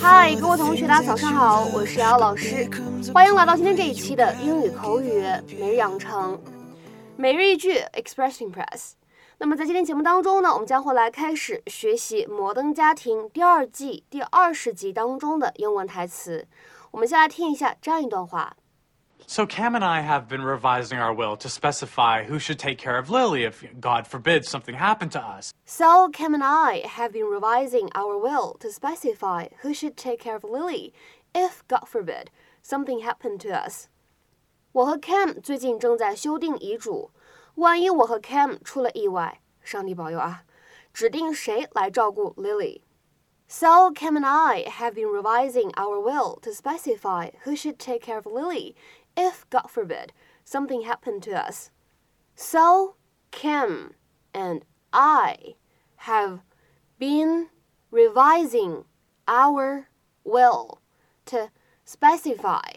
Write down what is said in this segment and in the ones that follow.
嗨，各位同学，大家早上好，我是瑶老师，欢迎来到今天这一期的英语口语每日养成每日一句 Express Impress。那么在今天节目当中呢，我们将会来开始学习《摩登家庭》第二季第二十集当中的英文台词。我们先来听一下这样一段话。So Cam and I have been revising our will to specify who should take care of Lily if, God forbid, something happened to us. So Cam and I have been revising our will to specify who should take care of Lily if, God forbid, something happened to us. 我和 Cam 最近正在修订遗嘱，万一我和 Cam 出了意外，上帝保佑啊，指定谁来照顾 Lily。So Cam and I have been revising our will to specify who should take care of Lily if, God forbid, something happened to us. So, Cam and I have been revising our will to specify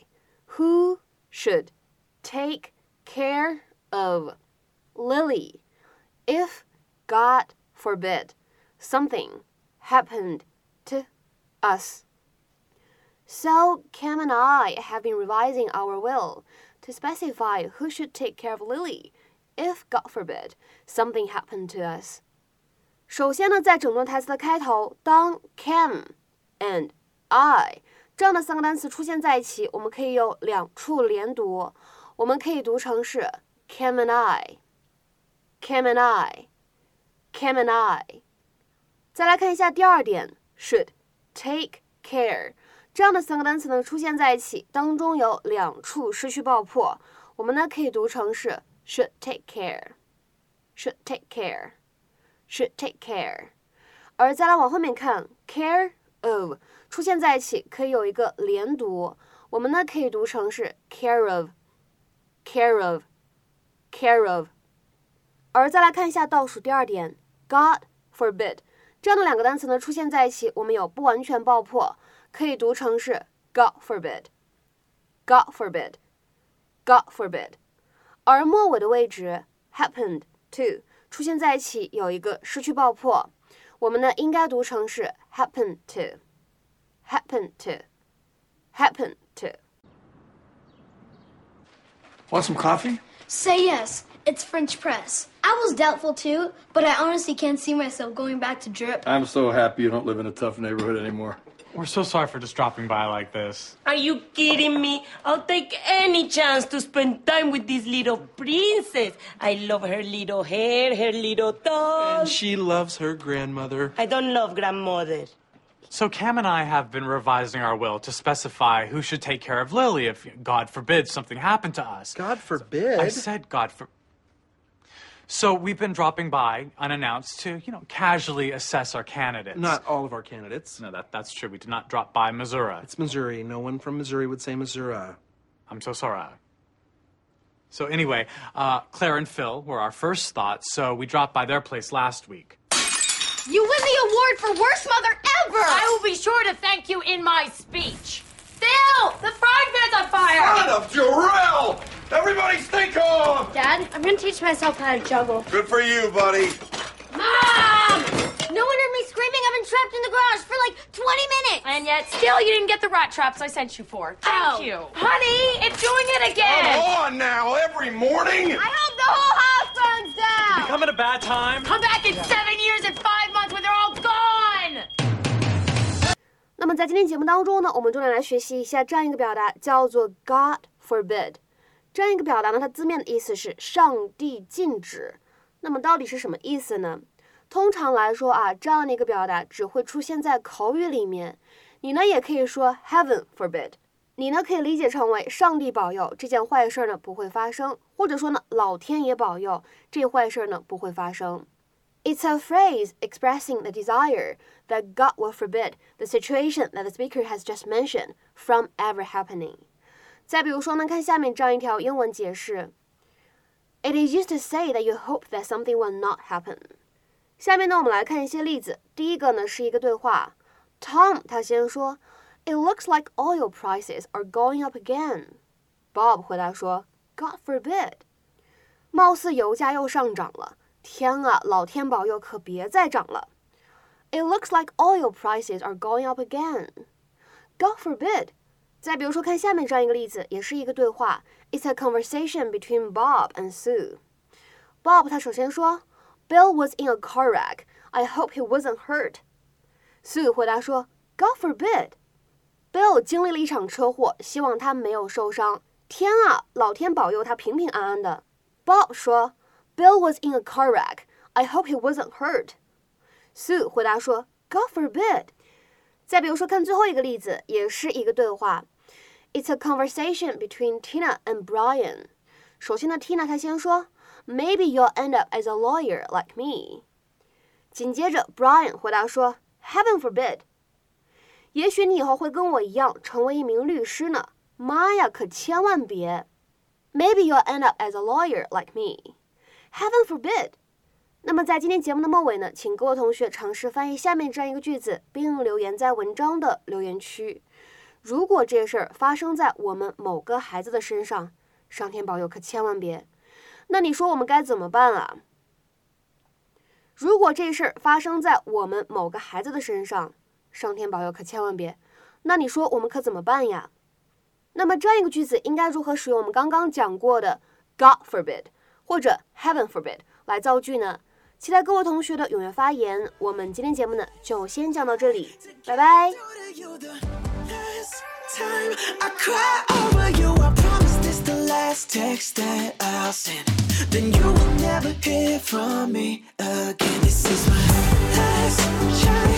who should take care of Lily if, God forbid, something happened to us. So, Cam and I have been revising our will to specify who should take care of Lily if, God forbid, something happened to us. 首先呢，在整段台词的开头，当 Cam and I 这样的三个单词出现在一起，我们可以有两处连读，我们可以读成是 Cam and I，Cam and I，Cam and I。再来看一下第二点，should take care。 这样的三个单词呢出现在一起，当中有两处失去爆破，我们呢可以读成是 should take care，should take care，should take care。而再来往后面看，care of 出现在一起可以有一个连读，我们呢可以读成是 care of，care of，care of。而再来看一下倒数第二点，God forbid 这样的两个单词呢出现在一起，我们有不完全爆破。可以读成是 God forbid，God forbid，God forbid，而末尾的位置 happened to 出现在一起有一个失去爆破，我们呢应该读成是 happen to，happen to，happen to。Want some coffee? Say yes. It's French press. I was doubtful too, but I honestly can't see myself going back to drip. I'm so happy you don't live in a tough neighborhood anymore. We're so sorry for just dropping by like this. Are you kidding me? I'll take any chance to spend time with this little princess. I love her little hair, her little toes. And she loves her grandmother. I don't love grandmother. So Cam and I have been revising our will to specify who should take care of Lily if, God forbid, something happened to us. God forbid. I said God for. So we've been dropping by unannounced to, you know, casually assess our candidates. Not all of our candidates. No, that, that's true. We did not drop by Missouri. It's Missouri. No one from Missouri would say Missouri. I'm so sorry. So anyway, uh, Claire and Phil were our first thoughts, so we dropped by their place last week. You win the award for worst mother ever! I will be sure to thank you in my speech. Phil, the frying pan's on fire! Son of Jarrell! Everybody stay calm! Dad, I'm gonna teach myself how to juggle. Good for you, buddy. Mom! No one heard me screaming. I've been trapped in the garage for like 20 minutes. And yet, still, you didn't get the rat traps I sent you for. Thank Oh. you. Honey, it's doing it Come again! on now, every morning! I hope the whole house burns down. Come at a bad time. Come back in seven years and five months when they're all gone! 那么在今天节目当中呢，我们重点来学习一下这样一个表达，叫做 God forbid。 这样一个表达呢，它字面的意思是上帝禁止。那么到底是什么意思呢？通常来说啊，这样的一个表达只会出现在口语里面。你呢也可以说 Heaven forbid。你呢可以理解成为上帝保佑这件坏事呢不会发生，或者说呢老天爷保佑这坏事呢不会发生。It's a phrase expressing the desire that God will forbid the situation that the speaker has just mentioned from ever happening. 再比如说呢，看下面这样一条英文解释：It is used to say that you hope that something will not happen. 下面呢，我们来看一些例子。第一个呢是一个对话，Tom 他先说：“It looks like oil prices are going up again.” Bob 回答说：“God forbid.” 貌似油价又上涨了。天啊，老天保佑，可别再涨了。It looks like oil prices are going up again. God forbid. 再比如说，看下面这样一个例子，也是一个对话。It's a conversation between Bob and Sue. Bob 他首先说，Bill was in a car wreck. I hope he wasn't hurt. Sue 回答说，God forbid. Bill 经历了一场车祸，希望他没有受伤。天啊，老天保佑他平平安安的。Bob 说，Bill was in a car wreck. I hope he wasn't hurt. Sue 回答说，God forbid. 再比如说，看最后一个例子，也是一个对话。It's a conversation between Tina and Brian. 首先呢，Tina 她先说，Maybe you'll end up as a lawyer like me. 紧接着，Brian 回答说，Heaven forbid. 也许你以后会跟我一样成为一名律师呢。妈呀，可千万别！Maybe you'll end up as a lawyer like me. Heaven forbid. 那么在今天节目的末尾呢，请各位同学尝试翻译下面这样一个句子，并留言在文章的留言区。 如果这事儿发生在我们某个孩子的身上，上天保佑，可千万别。那你说我们该怎么办啊？如果这事儿发生在我们某个孩子的身上，上天保佑，可千万别。那你说我们可怎么办呀？那么这样一个句子应该如何使用我们刚刚讲过的 God forbid 或者 Heaven forbid 来造句呢？期待各位同学的踊跃发言。我们今天节目呢就先讲到这里，拜拜。Time I cry over you. I promise this the last text that I'll send. Then you will never hear from me again. This is my last try